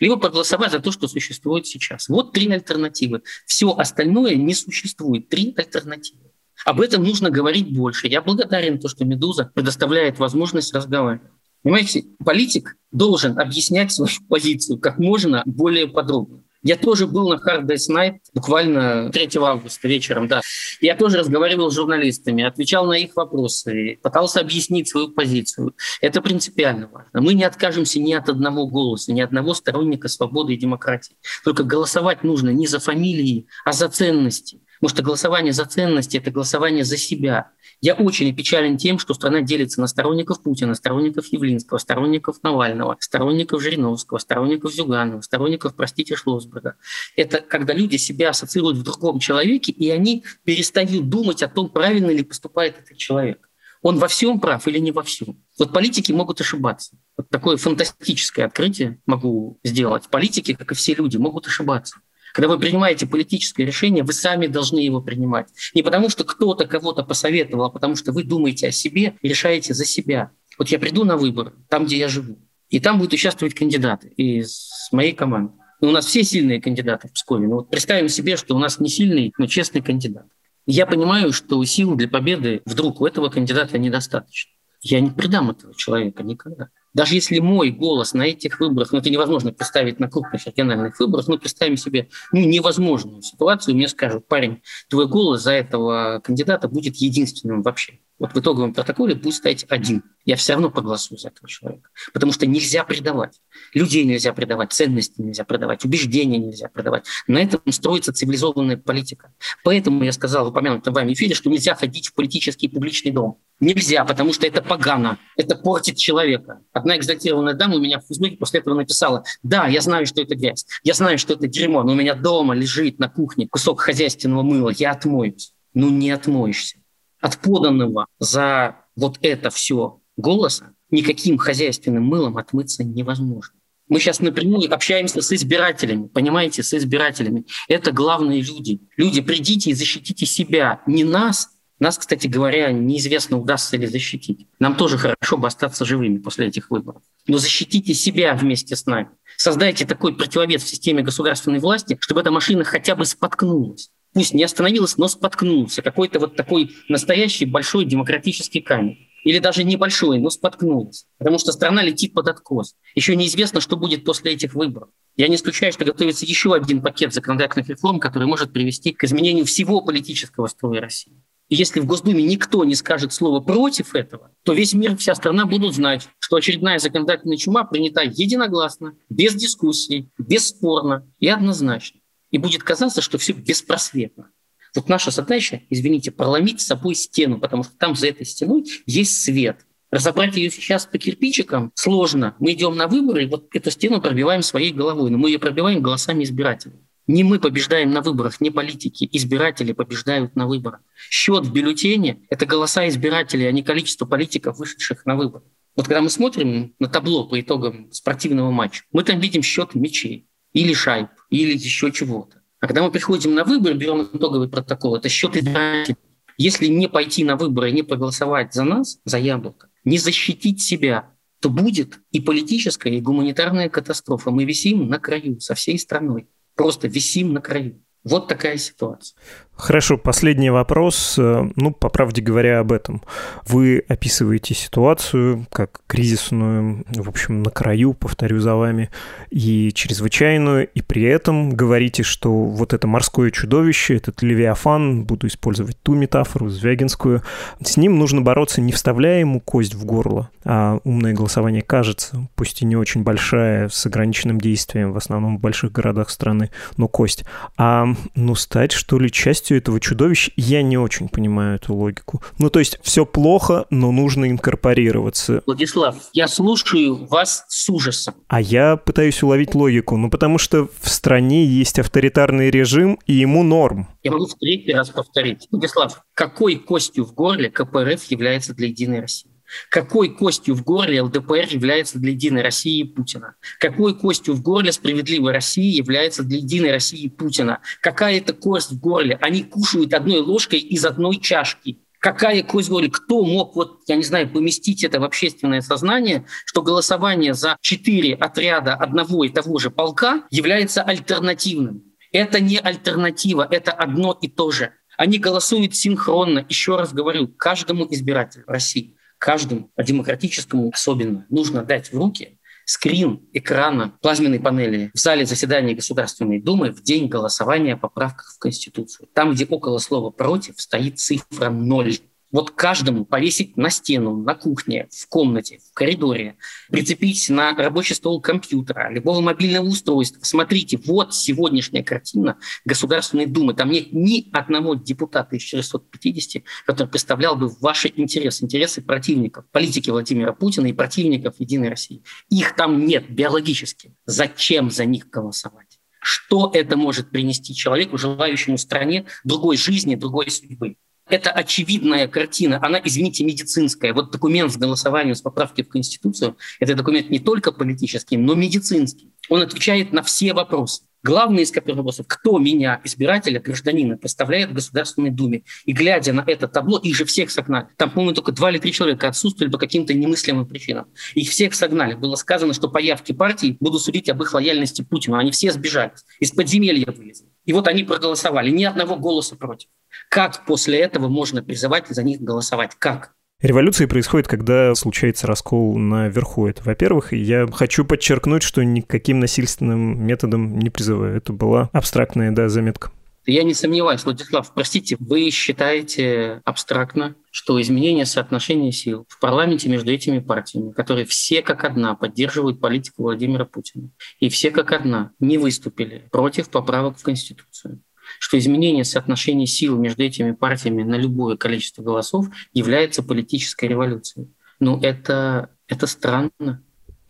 либо проголосовать за то, что существует сейчас. Вот три альтернативы. Все остальное не существует. Три альтернативы. Об этом нужно говорить больше. Я благодарен то, что «Медуза» предоставляет возможность разговаривать. Понимаете, политик должен объяснять свою позицию как можно более подробно. Я тоже был на Hard Day's Night буквально 3 августа вечером, да. Я тоже разговаривал с журналистами, отвечал на их вопросы, пытался объяснить свою позицию. Это принципиально важно. Мы не откажемся ни от одного голоса, ни одного сторонника свободы и демократии. Только голосовать нужно не за фамилии, а за ценности. Потому что голосование за ценности – это голосование за себя. Я очень опечален тем, что страна делится на сторонников Путина, сторонников Явлинского, сторонников Навального, сторонников Жириновского, сторонников Зюганова, сторонников, простите, Шлосберга. Это когда люди себя ассоциируют в другом человеке, и они перестают думать о том, правильно ли поступает этот человек. Он во всем прав или не во всем. Вот политики могут ошибаться. Вот такое фантастическое открытие могу сделать. Политики, как и все люди, могут ошибаться. Когда вы принимаете политическое решение, вы сами должны его принимать. Не потому, что кто-то кого-то посоветовал, а потому что вы думаете о себе и решаете за себя. Вот я приду на выборы, там, где я живу, и там будут участвовать кандидаты из моей команды. И у нас все сильные кандидаты в Пскове. Но вот представим себе, что у нас не сильный, но честный кандидат. Я понимаю, что сил для победы вдруг у этого кандидата недостаточно. Я не предам этого человека никогда. Даже если мой голос на этих выборах, ну это невозможно представить на крупных региональных выборах, мы представим себе ну, невозможную ситуацию, мне скажут, парень, твой голос за этого кандидата будет единственным вообще. Вот в итоговом протоколе будет стоять один. Я все равно проголосую за этого человека. Потому что нельзя предавать. Людей нельзя предавать, ценности нельзя предавать, убеждения нельзя предавать. На этом строится цивилизованная политика. Поэтому я сказал в упомянутом вами эфире, что нельзя ходить в политический публичный дом. Нельзя, потому что это погано, это портит человека. Одна экзальтированная дама у меня в Фейсбуке после этого написала, да, я знаю, что это грязь, я знаю, что это дерьмо, но у меня дома лежит на кухне кусок хозяйственного мыла, я отмоюсь. Ну не отмоешься от поданного за вот это все голоса никаким хозяйственным мылом отмыться невозможно. Мы сейчас напрямую общаемся с избирателями, понимаете, с избирателями. Это главные люди. Люди, придите и защитите себя, не нас. Нас, кстати говоря, неизвестно, удастся ли защитить. Нам тоже хорошо бы остаться живыми после этих выборов. Но защитите себя вместе с нами. Создайте такой противовес в системе государственной власти, чтобы эта машина хотя бы споткнулась пусть не остановилась, но споткнулся. Какой-то вот такой настоящий большой демократический камень. Или даже небольшой, но споткнулся. Потому что страна летит под откос. Еще неизвестно, что будет после этих выборов. Я не исключаю, что готовится еще один пакет законодательных реформ, который может привести к изменению всего политического строя России. И если в Госдуме никто не скажет слово против этого, то весь мир, вся страна будут знать, что очередная законодательная чума принята единогласно, без дискуссий, бесспорно и однозначно и будет казаться, что все беспросветно. Вот наша задача, извините, проломить с собой стену, потому что там за этой стеной есть свет. Разобрать ее сейчас по кирпичикам сложно. Мы идем на выборы, и вот эту стену пробиваем своей головой, но мы ее пробиваем голосами избирателей. Не мы побеждаем на выборах, не политики. Избиратели побеждают на выборах. Счет в бюллетене – это голоса избирателей, а не количество политиков, вышедших на выборы. Вот когда мы смотрим на табло по итогам спортивного матча, мы там видим счет мячей или шайб, или еще чего-то. А когда мы приходим на выборы, берем итоговый протокол, это счет избирателей. Если не пойти на выборы, не проголосовать за нас, за яблоко, не защитить себя, то будет и политическая, и гуманитарная катастрофа. Мы висим на краю со всей страной. Просто висим на краю. Вот такая ситуация.
Хорошо, последний вопрос. Э, ну, по правде говоря, об этом. Вы описываете ситуацию как кризисную, в общем, на краю, повторю за вами, и чрезвычайную, и при этом говорите, что вот это морское чудовище, этот Левиафан, буду использовать ту метафору, Звягинскую, с ним нужно бороться, не вставляя ему кость в горло, а умное голосование кажется, пусть и не очень большая, с ограниченным действием, в основном в больших городах страны, но кость, а ну стать, что ли, частью частью этого чудовища, я не очень понимаю эту логику. Ну, то есть все плохо, но нужно инкорпорироваться.
Владислав, я слушаю вас с ужасом.
А я пытаюсь уловить логику, ну, потому что в стране есть авторитарный режим, и ему норм.
Я могу в третий раз повторить. Владислав, какой костью в горле КПРФ является для «Единой России»? Какой костью в горле ЛДПР является для «Единой России» Путина? Какой костью в горле «Справедливой России» является для «Единой России» Путина? Какая это кость в горле? Они кушают одной ложкой из одной чашки. Какая кость в горле? Кто мог, вот, я не знаю, поместить это в общественное сознание, что голосование за четыре отряда одного и того же полка является альтернативным? Это не альтернатива, это одно и то же. Они голосуют синхронно, еще раз говорю, каждому избирателю России каждому, демократическому особенно, нужно дать в руки скрин экрана плазменной панели в зале заседания Государственной Думы в день голосования о поправках в Конституцию. Там, где около слова «против» стоит цифра «ноль» вот каждому повесить на стену, на кухне, в комнате, в коридоре, прицепить на рабочий стол компьютера, любого мобильного устройства. Смотрите, вот сегодняшняя картина Государственной Думы. Там нет ни одного депутата из 450, который представлял бы ваши интересы, интересы противников, политики Владимира Путина и противников Единой России. Их там нет биологически. Зачем за них голосовать? Что это может принести человеку, желающему стране другой жизни, другой судьбы? Это очевидная картина, она, извините, медицинская. Вот документ с голосованием с поправки в Конституцию – это документ не только политический, но медицинский. Он отвечает на все вопросы. Главный из вопросов, кто меня, избирателя, гражданина, представляет в Государственной Думе. И глядя на это табло, их же всех согнали. Там, по-моему, только два или три человека отсутствовали по каким-то немыслимым причинам. Их всех согнали. Было сказано, что по явке партии буду судить об их лояльности Путину. Они все сбежали. Из подземелья вылезли. И вот они проголосовали. Ни одного голоса против. Как после этого можно призывать за них голосовать? Как?
Революции происходит, когда случается раскол наверху. Это, во-первых, я хочу подчеркнуть, что никаким насильственным методом не призываю. Это была абстрактная, да, заметка.
Я не сомневаюсь, Владислав, простите, вы считаете абстрактно, что изменение соотношения сил в парламенте между этими партиями, которые все как одна поддерживают политику Владимира Путина, и все как одна не выступили против поправок в Конституцию, что изменение соотношения сил между этими партиями на любое количество голосов является политической революцией. Ну, это, это странно.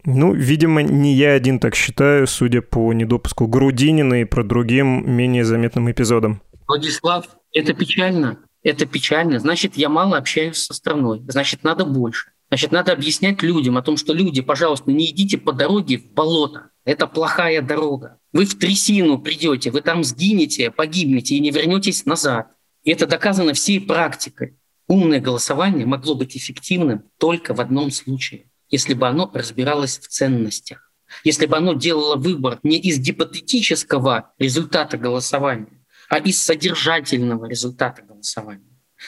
Ну, видимо, не я один так считаю, судя по недопуску Грудинина и про другим менее заметным эпизодам.
Владислав, это печально. Это печально. Значит, я мало общаюсь со страной. Значит, надо больше. Значит, надо объяснять людям о том, что люди, пожалуйста, не идите по дороге в болото. Это плохая дорога. Вы в трясину придете, вы там сгинете, погибнете и не вернетесь назад. И это доказано всей практикой. Умное голосование могло быть эффективным только в одном случае если бы оно разбиралось в ценностях, если бы оно делало выбор не из гипотетического результата голосования, а из содержательного результата голосования.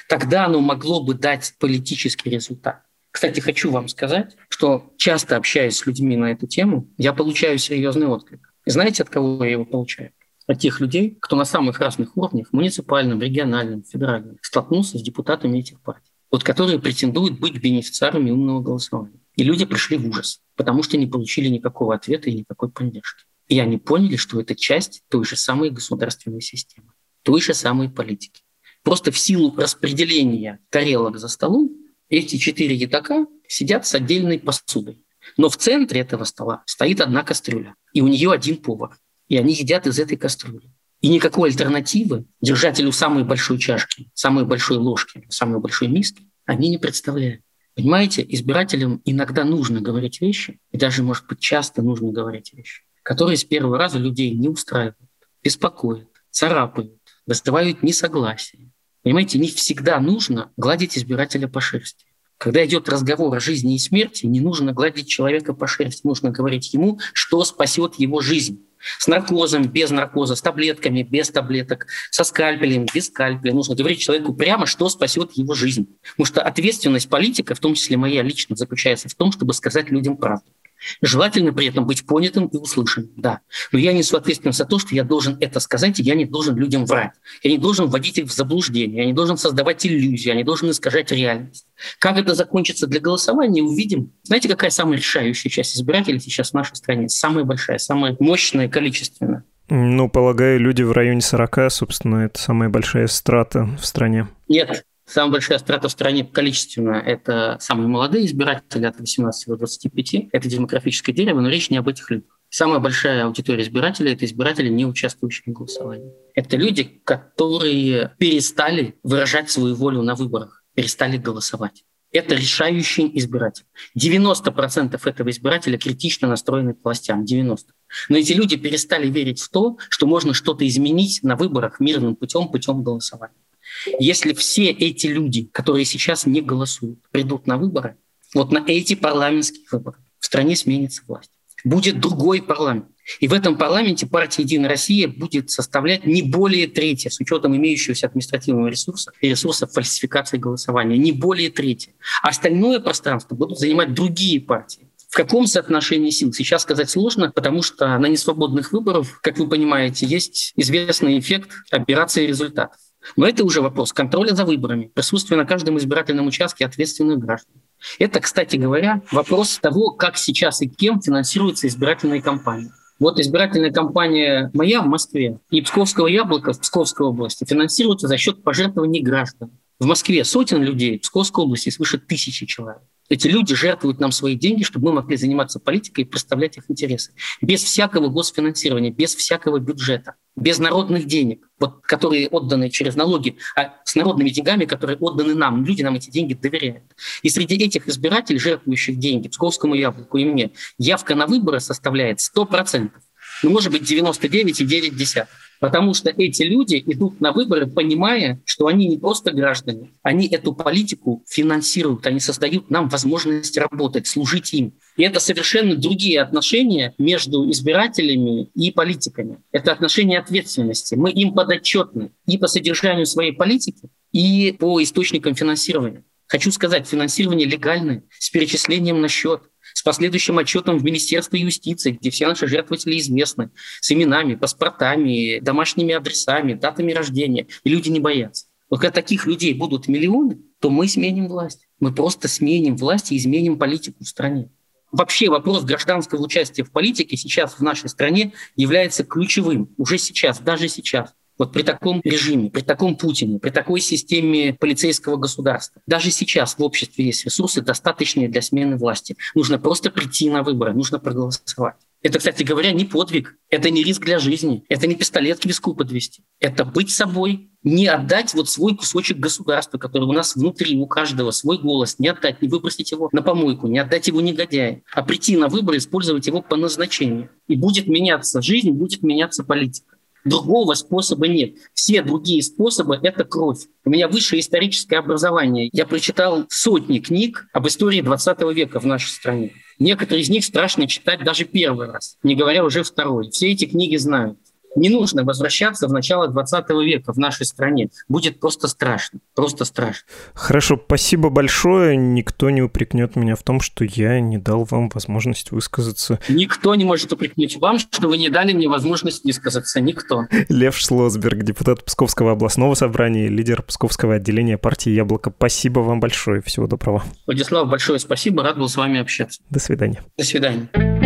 Тогда оно могло бы дать политический результат. Кстати, хочу вам сказать, что часто общаясь с людьми на эту тему, я получаю серьезный отклик. И знаете, от кого я его получаю? От тех людей, кто на самых разных уровнях, муниципальном, региональном, федеральном, столкнулся с депутатами этих партий, вот которые претендуют быть бенефициарами умного голосования. И люди пришли в ужас, потому что не получили никакого ответа и никакой поддержки. И они поняли, что это часть той же самой государственной системы, той же самой политики. Просто в силу распределения тарелок за столом эти четыре едока сидят с отдельной посудой. Но в центре этого стола стоит одна кастрюля, и у нее один повар. И они едят из этой кастрюли. И никакой альтернативы держателю самой большой чашки, самой большой ложки, самой большой миски они не представляют. Понимаете, избирателям иногда нужно говорить вещи, и даже, может быть, часто нужно говорить вещи, которые с первого раза людей не устраивают, беспокоят, царапают, вызывают несогласие. Понимаете, не всегда нужно гладить избирателя по шерсти. Когда идет разговор о жизни и смерти, не нужно гладить человека по шерсти, нужно говорить ему, что спасет его жизнь. С наркозом, без наркоза, с таблетками, без таблеток, со скальпелем, без скальпеля. Нужно говорить человеку прямо, что спасет его жизнь. Потому что ответственность политика, в том числе моя лично, заключается в том, чтобы сказать людям правду. Желательно при этом быть понятым и услышанным, да. Но я несу ответственность за то, что я должен это сказать, и я не должен людям врать. Я не должен вводить их в заблуждение, я не должен создавать иллюзии, я не должен искажать реальность. Как это закончится для голосования, увидим. Знаете, какая самая решающая часть избирателей сейчас в нашей стране? Самая большая, самая мощная, количественная.
Ну, полагаю, люди в районе 40, собственно, это самая большая страта в стране.
Нет, Самая большая страта в стране количественно – это самые молодые избиратели от 18 до 25. Это демографическое дерево, но речь не об этих людях. Самая большая аудитория избирателей – это избиратели, не участвующие в голосовании. Это люди, которые перестали выражать свою волю на выборах, перестали голосовать. Это решающий избиратель. 90% этого избирателя критично настроены к властям. 90%. Но эти люди перестали верить в то, что можно что-то изменить на выборах мирным путем, путем голосования. Если все эти люди, которые сейчас не голосуют, придут на выборы, вот на эти парламентские выборы в стране сменится власть. Будет другой парламент. И в этом парламенте партия «Единая Россия» будет составлять не более трети, с учетом имеющегося административного ресурса и ресурсов фальсификации голосования, не более трети. Остальное пространство будут занимать другие партии. В каком соотношении сил сейчас сказать сложно, потому что на несвободных выборах, как вы понимаете, есть известный эффект операции результатов. Но это уже вопрос контроля за выборами, присутствия на каждом избирательном участке ответственных граждан. Это, кстати говоря, вопрос того, как сейчас и кем финансируется избирательная кампания. Вот избирательная кампания моя в Москве и Псковского яблока в Псковской области финансируется за счет пожертвований граждан. В Москве сотен людей, в Псковской области свыше тысячи человек. Эти люди жертвуют нам свои деньги, чтобы мы могли заниматься политикой и представлять их интересы. Без всякого госфинансирования, без всякого бюджета, без народных денег, вот, которые отданы через налоги, а с народными деньгами, которые отданы нам. Люди нам эти деньги доверяют. И среди этих избирателей, жертвующих деньги Псковскому яблоку и мне, явка на выборы составляет 100%. Ну, может быть, 99,9%. Потому что эти люди идут на выборы, понимая, что они не просто граждане, они эту политику финансируют, они создают нам возможность работать, служить им. И это совершенно другие отношения между избирателями и политиками. Это отношения ответственности. Мы им подотчетны и по содержанию своей политики, и по источникам финансирования. Хочу сказать, финансирование легальное, с перечислением на счет – с последующим отчетом в Министерство юстиции, где все наши жертвователи известны, с именами, паспортами, домашними адресами, датами рождения. И люди не боятся. Вот когда таких людей будут миллионы, то мы сменим власть. Мы просто сменим власть и изменим политику в стране. Вообще вопрос гражданского участия в политике сейчас в нашей стране является ключевым. Уже сейчас, даже сейчас. Вот при таком режиме, при таком Путине, при такой системе полицейского государства, даже сейчас в обществе есть ресурсы, достаточные для смены власти. Нужно просто прийти на выборы, нужно проголосовать. Это, кстати говоря, не подвиг, это не риск для жизни, это не пистолет к виску подвести. Это быть собой, не отдать вот свой кусочек государства, который у нас внутри, у каждого, свой голос, не отдать, не выбросить его на помойку, не отдать его негодяю, а прийти на выборы, использовать его по назначению. И будет меняться жизнь, будет меняться политика. Другого способа нет. Все другие способы – это кровь. У меня высшее историческое образование. Я прочитал сотни книг об истории 20 века в нашей стране. Некоторые из них страшно читать даже первый раз, не говоря уже второй. Все эти книги знают. Не нужно возвращаться в начало 20 века в нашей стране. Будет просто страшно. Просто страшно.
Хорошо, спасибо большое. Никто не упрекнет меня в том, что я не дал вам возможность высказаться.
Никто не может упрекнуть вам, что вы не дали мне возможность высказаться. Никто.
Лев Шлосберг, депутат Псковского областного собрания, лидер Псковского отделения партии «Яблоко». Спасибо вам большое. Всего доброго.
Владислав, большое спасибо. Рад был с вами общаться.
До свидания.
До свидания.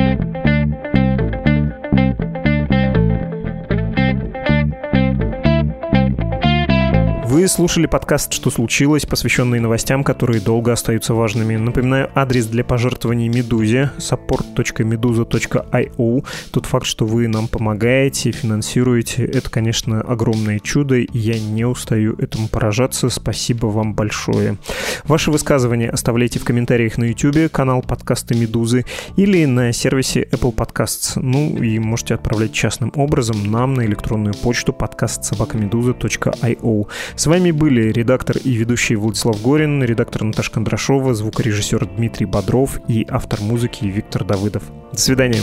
Вы слушали подкаст «Что случилось?», посвященный новостям, которые долго остаются важными. Напоминаю, адрес для пожертвований Медузе – support.meduza.io. Тот факт, что вы нам помогаете, финансируете, это, конечно, огромное чудо, и я не устаю этому поражаться. Спасибо вам большое. Ваши высказывания оставляйте в комментариях на YouTube, канал подкаста Медузы, или на сервисе Apple Podcasts. Ну и можете отправлять частным образом нам на электронную почту подкаст собакамедуза.io. С вами были редактор и ведущий Владислав Горин, редактор Наташа Кондрашова, звукорежиссер Дмитрий Бодров и автор музыки Виктор Давыдов. До свидания.